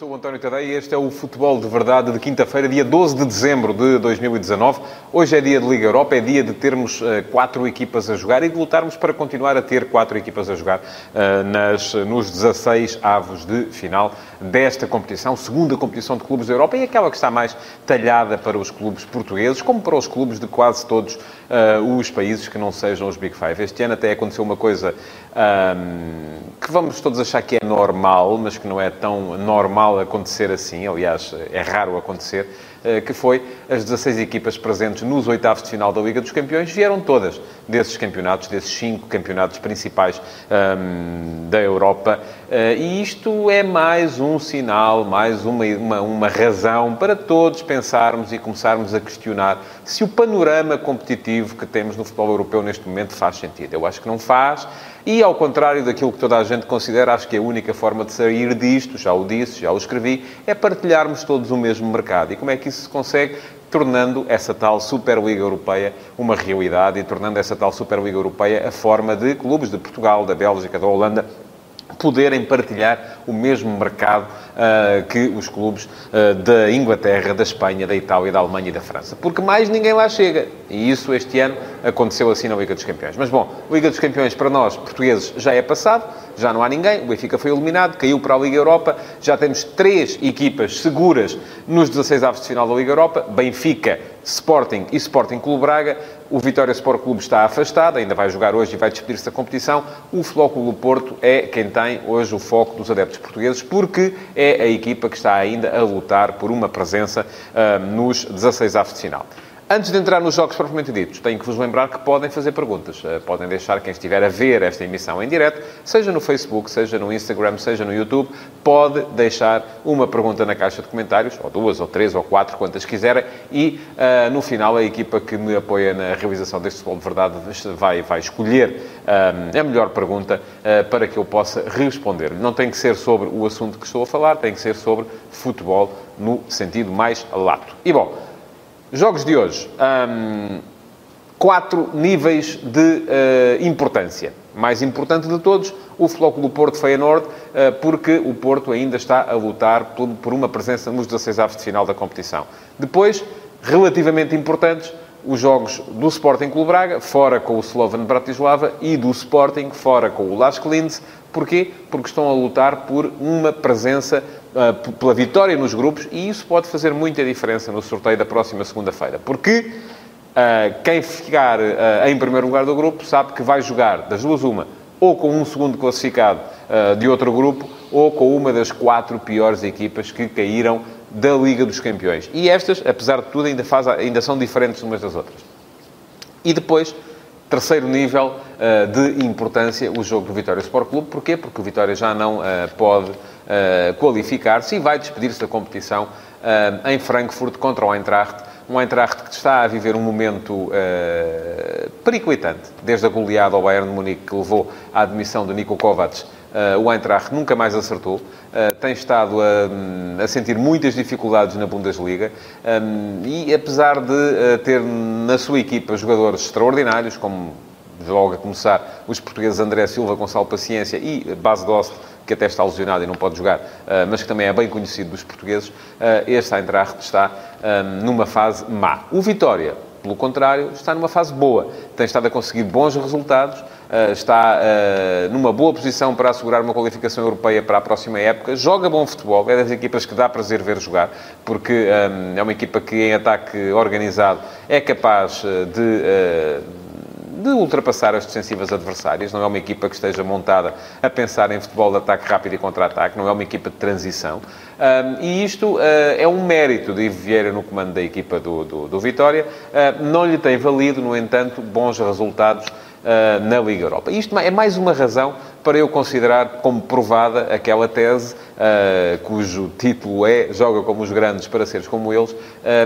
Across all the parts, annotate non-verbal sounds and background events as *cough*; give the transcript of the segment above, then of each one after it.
Sou o António Tadeia e este é o Futebol de Verdade de quinta-feira, dia 12 de dezembro de 2019. Hoje é dia de Liga Europa, é dia de termos uh, quatro equipas a jogar e de lutarmos para continuar a ter quatro equipas a jogar uh, nas, nos 16 avos de final desta competição, segunda competição de clubes da Europa e aquela que está mais talhada para os clubes portugueses, como para os clubes de quase todos uh, os países que não sejam os Big Five. Este ano até aconteceu uma coisa um, que vamos todos achar que é normal, mas que não é tão normal acontecer assim, aliás, é raro acontecer, uh, que foi as 16 equipas presentes nos oitavos de final da Liga dos Campeões vieram todas desses campeonatos, desses cinco campeonatos principais um, da Europa. Uh, e isto é mais um sinal, mais uma, uma, uma razão para todos pensarmos e começarmos a questionar se o panorama competitivo que temos no futebol europeu neste momento faz sentido. Eu acho que não faz. E, ao contrário daquilo que toda a gente considera, acho que a única forma de sair disto, já o disse, já o escrevi, é partilharmos todos o mesmo mercado. E como é que isso se consegue? Tornando essa tal Superliga Europeia uma realidade e tornando essa tal Superliga Europeia a forma de clubes de Portugal, da Bélgica, da Holanda poderem partilhar o mesmo mercado uh, que os clubes uh, da Inglaterra, da Espanha, da Itália, da Alemanha e da França. Porque mais ninguém lá chega. E isso este ano aconteceu assim na Liga dos Campeões. Mas bom, Liga dos Campeões para nós, portugueses, já é passado, já não há ninguém. O Benfica foi eliminado, caiu para a Liga Europa. Já temos três equipas seguras nos 16 avos de final da Liga Europa. Benfica, Sporting e Sporting Clube Braga. O Vitória Sport Clube está afastado, ainda vai jogar hoje e vai despedir-se da competição. O Flóculo Porto é quem tem hoje o foco dos adeptos portugueses, porque é a equipa que está ainda a lutar por uma presença uh, nos 16 avos de final. Antes de entrar nos jogos propriamente ditos, tenho que vos lembrar que podem fazer perguntas. Eh, podem deixar quem estiver a ver esta emissão em direto, seja no Facebook, seja no Instagram, seja no YouTube, pode deixar uma pergunta na caixa de comentários, ou duas, ou três, ou quatro, quantas quiserem, e uh, no final a equipa que me apoia na realização deste futebol de verdade vai, vai escolher uh, a melhor pergunta uh, para que eu possa responder. Não tem que ser sobre o assunto que estou a falar, tem que ser sobre futebol no sentido mais lato. E bom, Jogos de hoje. Um, quatro níveis de uh, importância. Mais importante de todos, o Flóculo Porto Feyenoord, uh, porque o Porto ainda está a lutar por, por uma presença nos 16 avos de final da competição. Depois, relativamente importantes, os jogos do Sporting Clube Braga, fora com o Slovan Bratislava, e do Sporting, fora com o Las Linz. Porquê? Porque estão a lutar por uma presença uh, pela vitória nos grupos e isso pode fazer muita diferença no sorteio da próxima segunda-feira. Porque uh, quem ficar uh, em primeiro lugar do grupo sabe que vai jogar das duas uma, ou com um segundo classificado de outro grupo, ou com uma das quatro piores equipas que caíram da Liga dos Campeões. E estas, apesar de tudo, ainda, faz, ainda são diferentes umas das outras. E depois, terceiro nível uh, de importância, o jogo do Vitória Sport Clube. Porquê? Porque o Vitória já não uh, pode uh, qualificar-se e vai despedir-se da competição em Frankfurt contra o Eintracht. Um Eintracht que está a viver um momento uh, periclitante, desde a goleada ao Bayern de Munique que levou à admissão de Niko Kovacs Uh, o Eintracht nunca mais acertou, uh, tem estado a, a, sentir muitas dificuldades na Bundesliga. Um, e, apesar de uh, ter na sua equipa jogadores extraordinários, como logo a começar os portugueses André Silva, Gonçalo Paciência e Bas Dost, que até está lesionado e não pode jogar, mas que também é bem conhecido dos portugueses, este Eintracht está numa fase má. O Vitória, pelo contrário, está numa fase boa. Tem estado a conseguir bons resultados, eh, está eh, numa boa posição para assegurar uma qualificação europeia para a próxima época, joga bom futebol, é das equipas que dá prazer ver jogar, porque eh, é uma equipa que em ataque organizado é capaz de de ultrapassar as defensivas adversárias. Não é uma equipa que esteja montada a pensar em futebol de ataque rápido e contra-ataque. Não é uma equipa de transição. Um, e isto uh, é um mérito de Ivo Vieira no comando da equipa do, do, do Vitória. Uh, não lhe tem valido, no entanto, bons resultados uh, na Liga Europa. Isto é mais uma razão para eu considerar como provada aquela tese uh, cujo título é Joga como os grandes para seres como eles.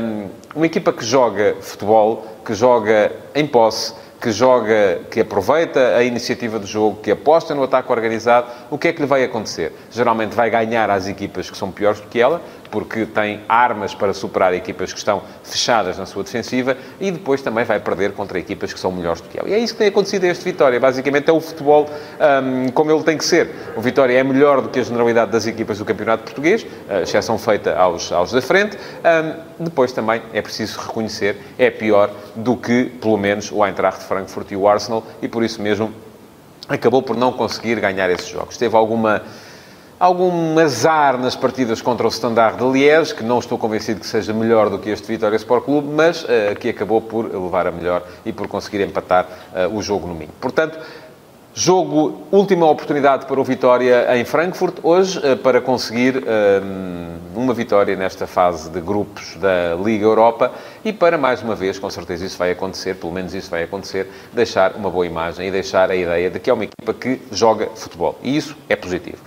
Um, uma equipa que joga futebol, que joga em posse, que joga, que aproveita a iniciativa do jogo, que aposta no ataque organizado, o que é que lhe vai acontecer? Geralmente vai ganhar às equipas que são piores do que ela, porque tem armas para superar equipas que estão fechadas na sua defensiva e depois também vai perder contra equipas que são melhores do que ela. E é isso que tem acontecido a este Vitória. Basicamente é o futebol um, como ele tem que ser. O Vitória é melhor do que a generalidade das equipas do Campeonato Português, exceção feita aos, aos da frente. Um, depois também é preciso reconhecer, é pior do que, pelo menos, o Eintracht Frankfurt e o Arsenal e por isso mesmo acabou por não conseguir ganhar esses jogos. Teve alguma algum azar nas partidas contra o Standard de Liège, que não estou convencido que seja melhor do que este Vitória Sport Clube, mas uh, que acabou por levar a melhor e por conseguir empatar uh, o jogo no Minho. Portanto, jogo, última oportunidade para o Vitória em Frankfurt, hoje, uh, para conseguir uma vitória nesta fase de grupos da Liga Europa e para, mais uma vez, com certeza isso vai acontecer, pelo menos isso vai acontecer, deixar uma boa imagem e deixar a ideia de que é uma equipa que joga futebol. E isso é positivo.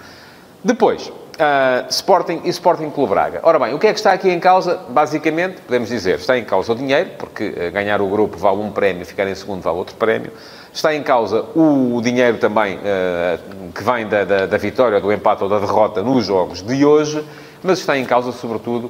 Depois, Uh, Sporting e Sporting Clube Braga. Ora bem, o que é que está aqui em causa? Basicamente, podemos dizer, está em causa o dinheiro, porque uh, ganhar o grupo vale um prémio, ficar em segundo vale outro prémio. Está em causa o dinheiro também uh, que vem da, da, da, vitória, do empate ou da derrota nos jogos de hoje, mas está em causa, sobretudo,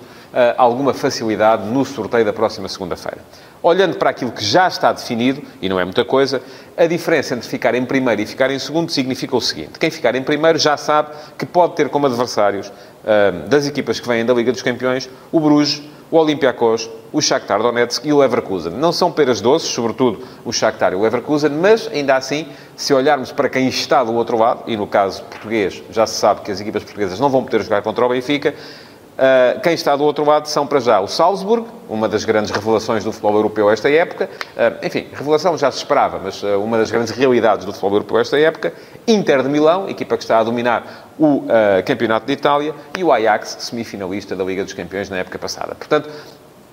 alguma facilidade no sorteio da próxima segunda-feira. Olhando para aquilo que já está definido, e não é muita coisa, a diferença entre ficar em primeiro e ficar em segundo significa o seguinte: quem ficar em primeiro já sabe que pode ter como adversários uh, das equipas que vêm da Liga dos Campeões o Bruges, o Olympiacos, o Shakhtar Donetsk e o Leverkusen. Não são peras doces, sobretudo o Shakhtar e o Leverkusen, mas ainda assim, se olharmos para quem está do outro lado, e no caso português já se sabe que as equipas portuguesas não vão poder jogar contra o Benfica, Uh, quem está do outro lado são, para já, o Salzburg, uma das grandes revelações do futebol europeu esta época. Uh, enfim, revelação já se esperava, mas uh, uma das grandes realidades do futebol europeu esta época. Inter de Milão, equipa que está a dominar o Campeonato de Itália. E o Ajax, semifinalista da Liga dos Campeões na época passada. Portanto,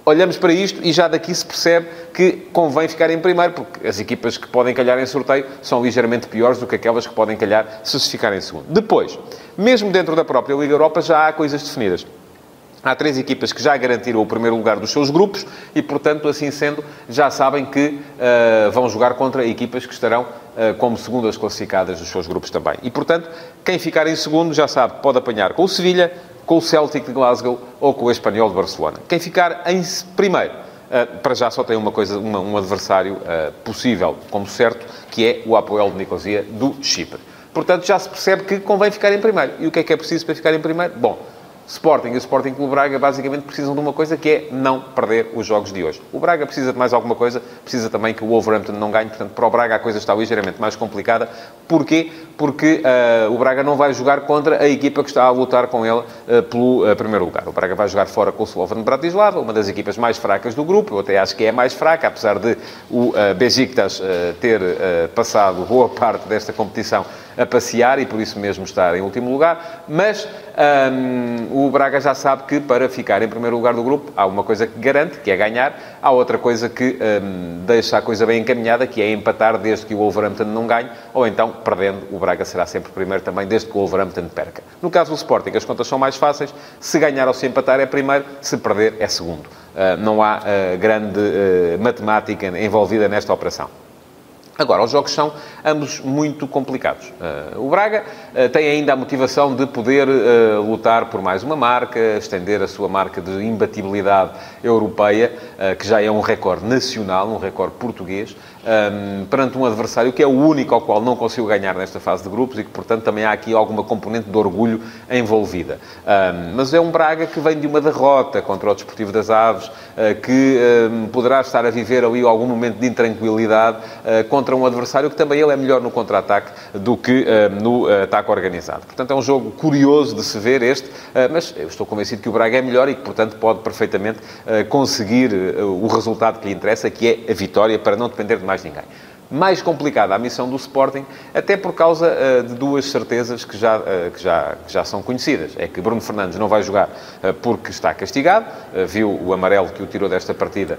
olhamos para isto e já daqui se percebe que convém ficar em primeiro, porque as equipas que podem calhar em sorteio são ligeiramente piores do que aquelas que podem calhar se se ficarem em segundo. Depois, mesmo dentro da própria Liga Europa, já há coisas definidas. Há três equipas que já garantiram o primeiro lugar dos seus grupos e, portanto, assim sendo, já sabem que uh, vão jogar contra equipas que estarão uh, como segundas classificadas dos seus grupos também. E, portanto, quem ficar em segundo já sabe que pode apanhar com o Sevilha, com o Celtic de Glasgow ou com o Espanhol de Barcelona. Quem ficar em primeiro, uh, para já só tem uma coisa, uma, um adversário possível como certo, que é o Apoel de Nicosia do Chipre. Portanto, já se percebe que convém ficar em primeiro. E o que é que é preciso para ficar em primeiro? Bom, Sporting e o Sporting Clube Braga basicamente precisam de uma coisa que é não perder os jogos de hoje. O Braga precisa de mais alguma coisa, precisa também que o Wolverhampton não ganhe, portanto, para o Braga a coisa está ligeiramente mais complicada. Porquê? Porque uh, o Braga não vai jogar contra a equipa que está a lutar com ele uh, pelo uh, primeiro lugar. O Braga vai jogar fora com o Slovan Bratislava, uma das equipas mais fracas do grupo, eu até acho que é a mais fraca, apesar de o uh, Besiktas ter passado boa parte desta competição a passear e por isso mesmo estar em último lugar, mas um, o Braga já sabe que para ficar em primeiro lugar do grupo há uma coisa que garante, que é ganhar, há outra coisa que um, deixa a coisa bem encaminhada, que é empatar desde que o Wolverhampton não ganhe, ou então, perdendo, o Braga será sempre primeiro também, desde que o Wolverhampton perca. No caso do Sporting, as contas são mais fáceis, se ganhar ou se empatar é primeiro, se perder é segundo. Uh, não há uh, grande uh, matemática envolvida nesta operação. Agora, os jogos são ambos muito complicados. Uh, o Braga uh, tem ainda a motivação de poder uh, lutar por mais uma marca, estender a sua marca de imbatibilidade europeia, que já é um recorde nacional, um recorde português, um, perante um adversário que é o único ao qual não conseguiu ganhar nesta fase de grupos e que, portanto, também há aqui alguma componente de orgulho envolvida. Um, mas é um Braga que vem de uma derrota contra o Desportivo das Aves, que um, poderá estar a viver ali algum momento de intranquilidade contra um adversário que também ele é melhor no contra-ataque do que uh, no uh, ataque organizado. Portanto, é um jogo curioso de se ver este, uh, mas eu estou convencido que o Braga é melhor e que, portanto, pode perfeitamente conseguir o resultado que lhe interessa, que é a vitória, para não depender de mais ninguém mais complicada a missão do Sporting, até por causa uh, de duas certezas que já, uh, que, já, que já são conhecidas. É que Bruno Fernandes não vai jogar uh, porque está castigado, viu o amarelo que o tirou desta partida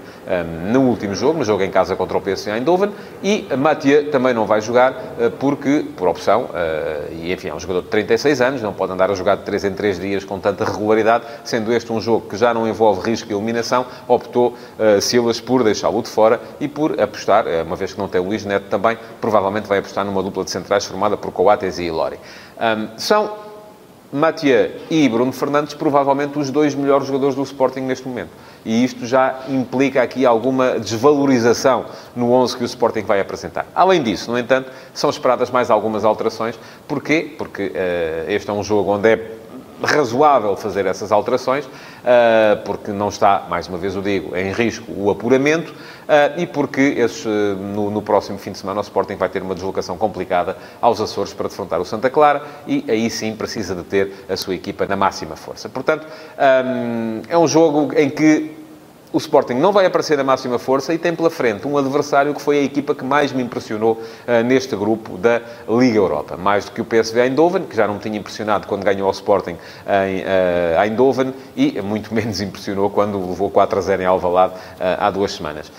no último jogo, no jogo em casa contra o PSV Eindhoven, e Mathieu também não vai jogar porque, por opção, e enfim, é um jogador de 36 anos, não pode andar a jogar de 3 em 3 dias com tanta regularidade, sendo este um jogo que já não envolve risco de eliminação, optou Silas por deixá-lo de fora e por apostar, uma vez que não tem o Luís Neto também provavelmente vai apostar numa dupla de centrais formada por Coates e Ilori. Um, são Mathieu e Bruno Fernandes, provavelmente os dois melhores jogadores do Sporting neste momento. E isto já implica aqui alguma desvalorização no 11 que o Sporting vai apresentar. Além disso, no entanto, são esperadas mais algumas alterações. Porquê? Porque uh, este é um jogo onde é razoável fazer essas alterações, porque não está, mais uma vez o digo, em risco o apuramento ah, e porque esse, no, no, próximo fim de semana o Sporting vai ter uma deslocação complicada aos Açores para defrontar o Santa Clara e aí sim precisa de ter a sua equipa na máxima força. Portanto, ah, é um jogo em que o Sporting não vai aparecer na máxima força e tem pela frente um adversário que foi a equipa que mais me impressionou uh, neste grupo da Liga Europa. Mais do que o PSV Eindhoven, que já não me tinha impressionado quando ganhou ao Sporting em uh, Eindhoven e muito *laughs* menos impressionou quando levou 4 a 0 em Alvalade uh, há duas semanas.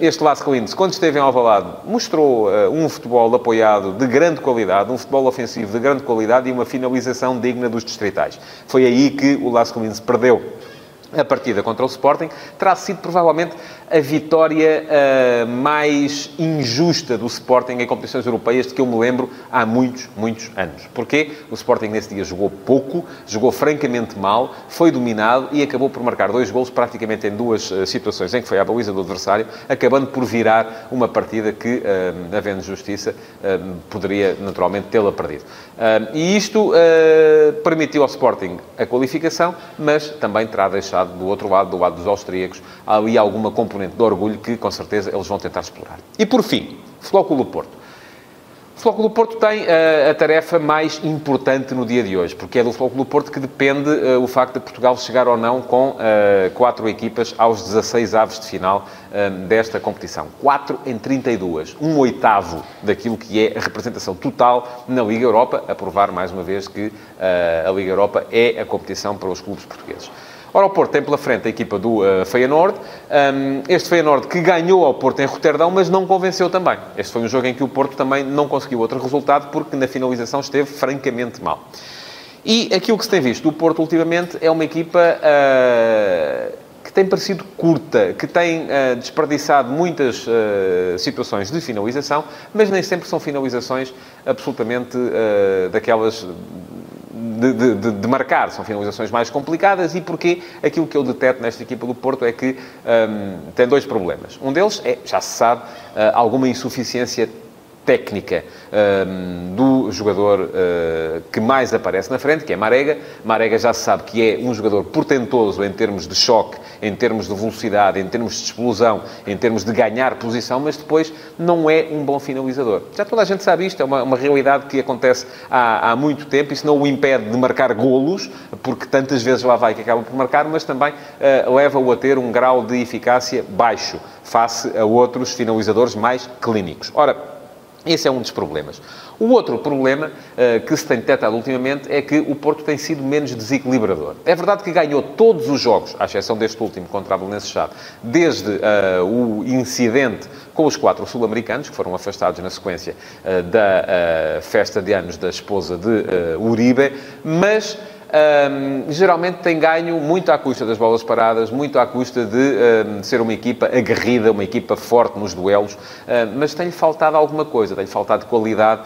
este Lasco Lindes, quando esteve em Alvalade, mostrou um futebol apoiado de grande qualidade, um futebol ofensivo de grande qualidade e uma finalização digna dos distritais. Foi aí que o Lasco Lindes perdeu a partida contra o Sporting, terá sido provavelmente a vitória uh, mais injusta do Sporting em competições europeias de que eu me lembro há muitos, muitos anos. Porquê? O Sporting nesse dia jogou pouco, jogou francamente mal, foi dominado e acabou por marcar dois gols praticamente em duas uh, situações em que foi à baliza do adversário, acabando por virar uma partida que, uh, havendo justiça, poderia naturalmente tê-la perdido. e isto permitiu ao Sporting a qualificação, mas também terá deixado do outro lado, do lado dos austríacos, ali alguma componente de orgulho que, com certeza, eles vão tentar explorar. E, por fim, Flóculo Porto. O Flóculo Porto tem uh, a tarefa mais importante no dia de hoje, porque é do Flóculo Porto que depende uh, o facto de Portugal chegar ou não com uh, quatro equipas aos 16 aves de final desta competição. 4 em 32, um oitavo daquilo que é a representação total na Liga Europa, a provar mais uma vez que a Liga Europa é a competição para os clubes portugueses. Ora, o Porto tem pela frente a equipa do uh, Feyenoord. Um, este Feyenoord que ganhou ao Porto em Roterdão, mas não convenceu também. Este foi um jogo em que o Porto também não conseguiu outro resultado, porque na finalização esteve francamente mal. E aquilo que se tem visto do Porto ultimamente é uma equipa uh, que tem parecido curta, que tem uh, desperdiçado muitas uh, situações de finalização, mas nem sempre são finalizações absolutamente daquelas de, de, de, marcar. São finalizações mais complicadas e porque aquilo que eu deteto nesta equipa do Porto é que um, tem dois problemas. Um deles é, já se sabe, uh, alguma insuficiência técnica um, do jogador uh, que mais aparece na frente, que é Marega. Marega já se sabe que é um jogador portentoso em termos de choque, em termos de velocidade, em termos de explosão, em termos de ganhar posição, mas depois não é um bom finalizador. Já toda a gente sabe isto, é uma, uma realidade que acontece há, há muito tempo. Isso não o impede de marcar golos, porque tantas vezes lá vai que acaba por marcar, mas também uh, leva-o a ter um grau de eficácia baixo face a outros finalizadores mais clínicos. Ora, esse é um dos problemas. O outro problema uh, que se tem detectado ultimamente é que o Porto tem sido menos desequilibrador. É verdade que ganhou todos os jogos, à exceção deste último contra a Belenenses Chave, desde uh, o incidente com os quatro sul-americanos, que foram afastados na sequência uh, da festa de anos da esposa de Uribe, mas um, geralmente tem ganho muito à custa das bolas paradas, muito à custa de um, ser uma equipa aguerrida, uma equipa forte nos duelos, um, mas tem-lhe faltado alguma coisa, tem-lhe faltado qualidade,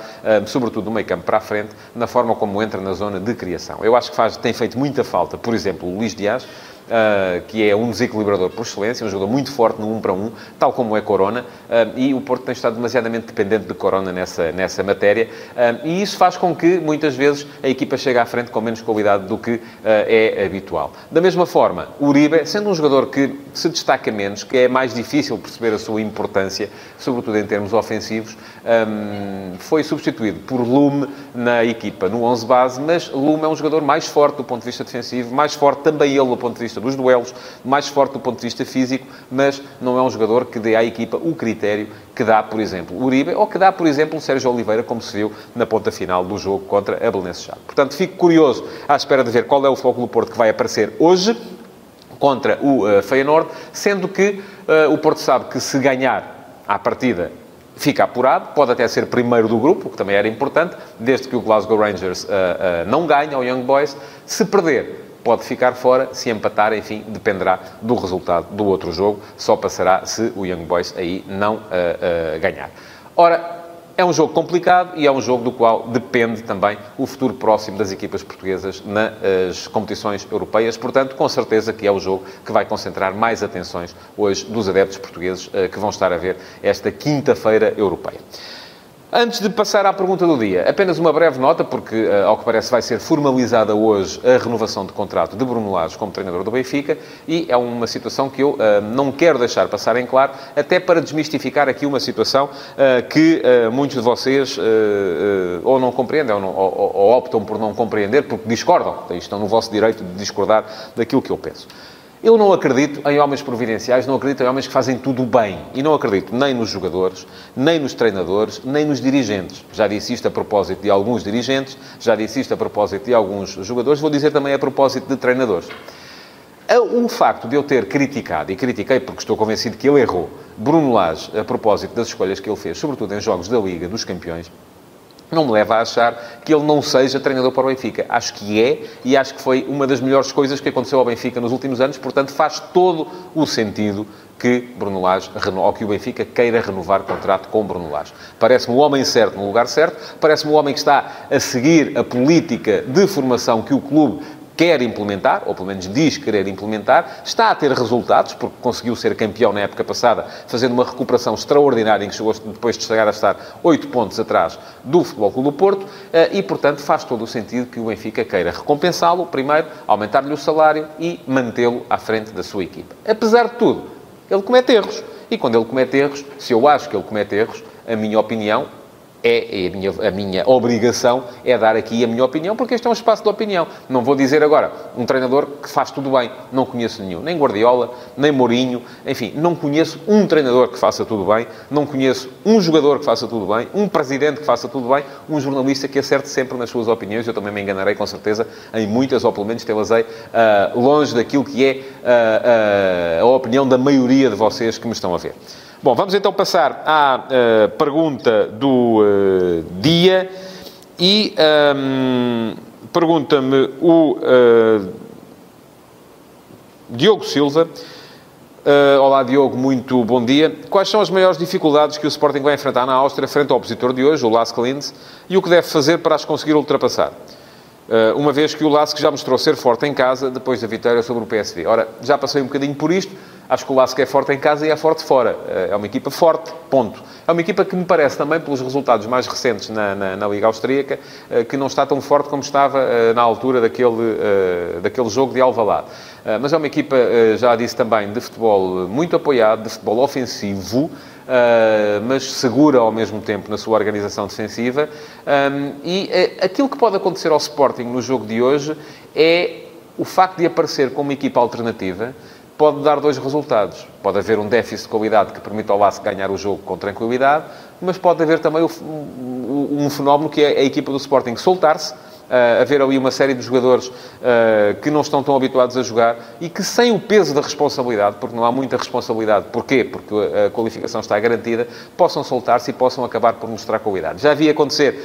sobretudo no meio campo para a frente, na forma como entra na zona de criação. Eu acho que faz, tem feito muita falta, por exemplo, o Luís Dias, uh, que é um desequilibrador por excelência, um jogador muito forte no 1 para 1, tal como é Corona, uh, e o Porto tem estado demasiadamente dependente de Corona nessa, nessa matéria, uh, e isso faz com que, muitas vezes, a equipa chegue à frente com menos qualidade do que é habitual. Da mesma forma, Uribe, sendo um jogador que se destaca menos, que é mais difícil perceber a sua importância, sobretudo em termos ofensivos, um, foi substituído por Lume na equipa, no 11 base, mas Lume é um jogador mais forte do ponto de vista defensivo, mais forte também ele do ponto de vista dos duelos, mais forte do ponto de vista físico, mas não é um jogador que dê à equipa o critério que dá, por exemplo, Uribe, ou que dá, por exemplo, Sérgio Oliveira, como se viu na ponta final do jogo contra a Belenenses. Portanto, fico curioso à espera de ver qual é o do Porto que vai aparecer hoje contra o uh, Feyenoord, sendo que uh, o Porto sabe que se ganhar à partida fica apurado, pode até ser primeiro do grupo, o que também era importante, desde que o Glasgow Rangers uh, uh, não ganhe ao Young Boys. Se perder, pode ficar fora, se empatar, enfim, dependerá do resultado do outro jogo, só passará se o Young Boys aí não uh, ganhar. Ora, é um jogo complicado e é um jogo do qual depende também o futuro próximo das equipas portuguesas nas competições europeias. Portanto, com certeza que é o jogo que vai concentrar mais atenções hoje dos adeptos portugueses eh, que vão estar a ver esta quinta-feira europeia. Antes de passar à pergunta do dia, apenas uma breve nota, porque, eh, ao que parece, vai ser formalizada hoje a renovação de contrato de Bruno Lage como treinador do Benfica, e é uma situação que eu uh, não quero deixar passar em claro, até para desmistificar aqui uma situação uh, que uh, muitos de vocês ou não compreendem ou, não, ou, ou optam por não compreender, porque discordam. Estão no vosso direito de discordar daquilo que eu penso. Eu não acredito em homens providenciais, não acredito em homens que fazem tudo bem. E não acredito nem nos jogadores, nem nos treinadores, nem nos dirigentes. Já disse isto a propósito de alguns dirigentes, já disse isto a propósito de alguns jogadores, vou dizer também a propósito de treinadores. O facto de eu ter criticado, e critiquei porque estou convencido que ele errou, Bruno Lage, a propósito das escolhas que ele fez, sobretudo em jogos da Liga dos Campeões, não me leva a achar que ele não seja treinador para o Benfica. Acho que é e acho que foi uma das melhores coisas que aconteceu ao Benfica nos últimos anos, portanto faz todo o sentido que Bruno Lage, ou que o Benfica queira renovar contrato com Bruno Lage. Parece-me o homem certo no lugar certo, parece-me o homem que está a seguir a política de formação que o clube quer implementar, ou pelo menos diz querer implementar, está a ter resultados, porque conseguiu ser campeão na época passada, fazendo uma recuperação extraordinária, em que chegou depois de chegar a estar 8 pontos atrás do Futebol Clube do Porto, eh, e, portanto, faz todo o sentido que o Benfica queira recompensá-lo, primeiro, aumentar-lhe o salário e mantê-lo à frente da sua equipa. Apesar de tudo, ele comete erros. E quando ele comete erros, se eu acho que ele comete erros, a minha opinião, é, é, a, minha, a minha obrigação é dar aqui a minha opinião, porque este é um espaço de opinião. Não vou dizer agora um treinador que faz tudo bem. Não conheço nenhum. Nem Guardiola, nem Mourinho. Enfim, não conheço um treinador que faça tudo bem. Não conheço um jogador que faça tudo bem. Um presidente que faça tudo bem. Um jornalista que acerte sempre nas suas opiniões. Eu também me enganarei, com certeza, em muitas, ou pelo menos tê-las-ei uh, longe daquilo que é uh, uh, a opinião da maioria de vocês que me estão a ver. Bom, vamos então passar à uh, pergunta do uh, dia e um, ehm, pergunta-me o uh, Diogo Silva. olá, Diogo, muito bom dia. Quais são as maiores dificuldades que o Sporting vai enfrentar na Áustria frente ao opositor de hoje, o Lask Linz, e o que deve fazer para as conseguir ultrapassar? uma vez que o Lask já mostrou ser forte em casa depois da vitória sobre o PSV. Ora, já passei um bocadinho por isto. Acho que o Lask é forte em casa e é forte fora. Eh, é uma equipa forte, ponto. É uma equipa que me parece também, pelos resultados mais recentes na, na, na Liga Austríaca, eh, que não está tão forte como estava eh, na altura daquele, daquele jogo de Alvalade. Mas é uma equipa, já disse também, de futebol muito apoiado, de futebol ofensivo, mas segura ao mesmo tempo na sua organização defensiva. e aquilo que pode acontecer ao Sporting no jogo de hoje é o facto de aparecer como uma equipa alternativa pode dar dois resultados. Pode haver um déficit de qualidade que permita ao Laço ganhar o jogo com tranquilidade, mas pode haver também um fenómeno que é a equipa do Sporting soltar-se, Uh, haver ali uma série de jogadores uh, que não estão tão habituados a jogar e que, sem o peso da responsabilidade, porque não há muita responsabilidade, porquê? Porque a qualificação está garantida, possam soltar-se e possam acabar por mostrar qualidade. Já vi acontecer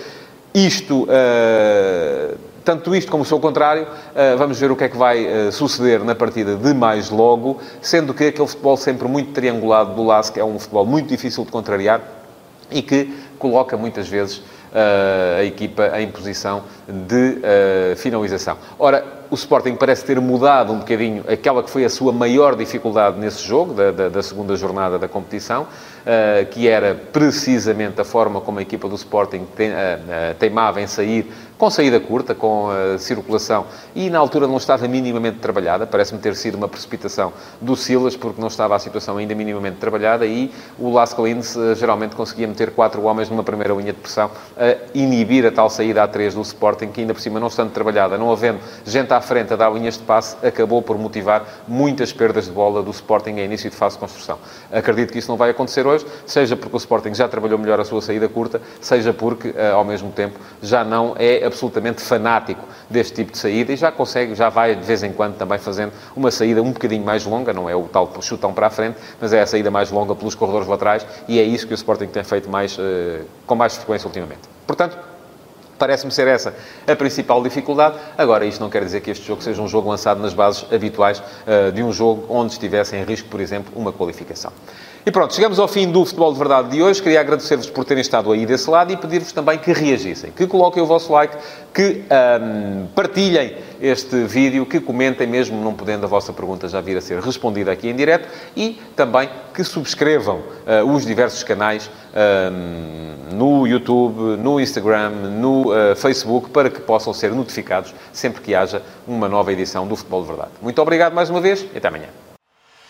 isto. Uh, tanto isto como o seu contrário, eh, vamos ver o que é que vai eh, suceder na partida de mais logo, sendo que aquele futebol sempre muito triangulado do Lask é um futebol muito difícil de contrariar e que coloca muitas vezes a equipa em posição de finalização. Ora, o Sporting parece ter mudado um bocadinho aquela que foi a sua maior dificuldade nesse jogo, da, da, da segunda jornada da competição, uh, que era precisamente a forma como a equipa do Sporting tem, uh, uh, teimava em sair com saída curta, com circulação, e na altura não estava minimamente trabalhada, parece-me ter sido uma precipitação do Silas, porque não estava a situação ainda minimamente trabalhada, e o Las Linz geralmente conseguia meter quatro homens numa primeira linha de pressão, a inibir a tal saída a três do Sporting, que ainda por cima não estando trabalhada, não havendo gente à frente a dar linhas de passe, acabou por motivar muitas perdas de bola do Sporting em início de fase de construção. Acredito que isso não vai acontecer hoje, seja porque o Sporting já trabalhou melhor a sua saída curta, seja porque, eh, ao mesmo tempo, já não é absolutamente fanático deste tipo de saída e já consegue, já vai de vez em quando também fazendo uma saída um bocadinho mais longa, não é o tal chutão para a frente, mas é a saída mais longa pelos corredores laterais e é isso que o Sporting tem feito mais, eh, com mais frequência ultimamente. Portanto, Parece-me ser essa a principal dificuldade. Agora, isto não quer dizer que este jogo seja um jogo lançado nas bases habituais uh, de um jogo onde estivesse em risco, por exemplo, uma qualificação. E pronto, chegamos ao fim do Futebol de Verdade de hoje. Queria agradecer-vos por terem estado aí desse lado e pedir-vos também que reagissem, que coloquem o vosso like, que um, partilhem este vídeo, que comentem mesmo não podendo a vossa pergunta já vir a ser respondida aqui em direto e também que subscrevam uh, os diversos canais um, no YouTube, no Instagram, no uh, Facebook, para que possam ser notificados sempre que haja uma nova edição do Futebol de Verdade. Muito obrigado mais uma vez e até amanhã.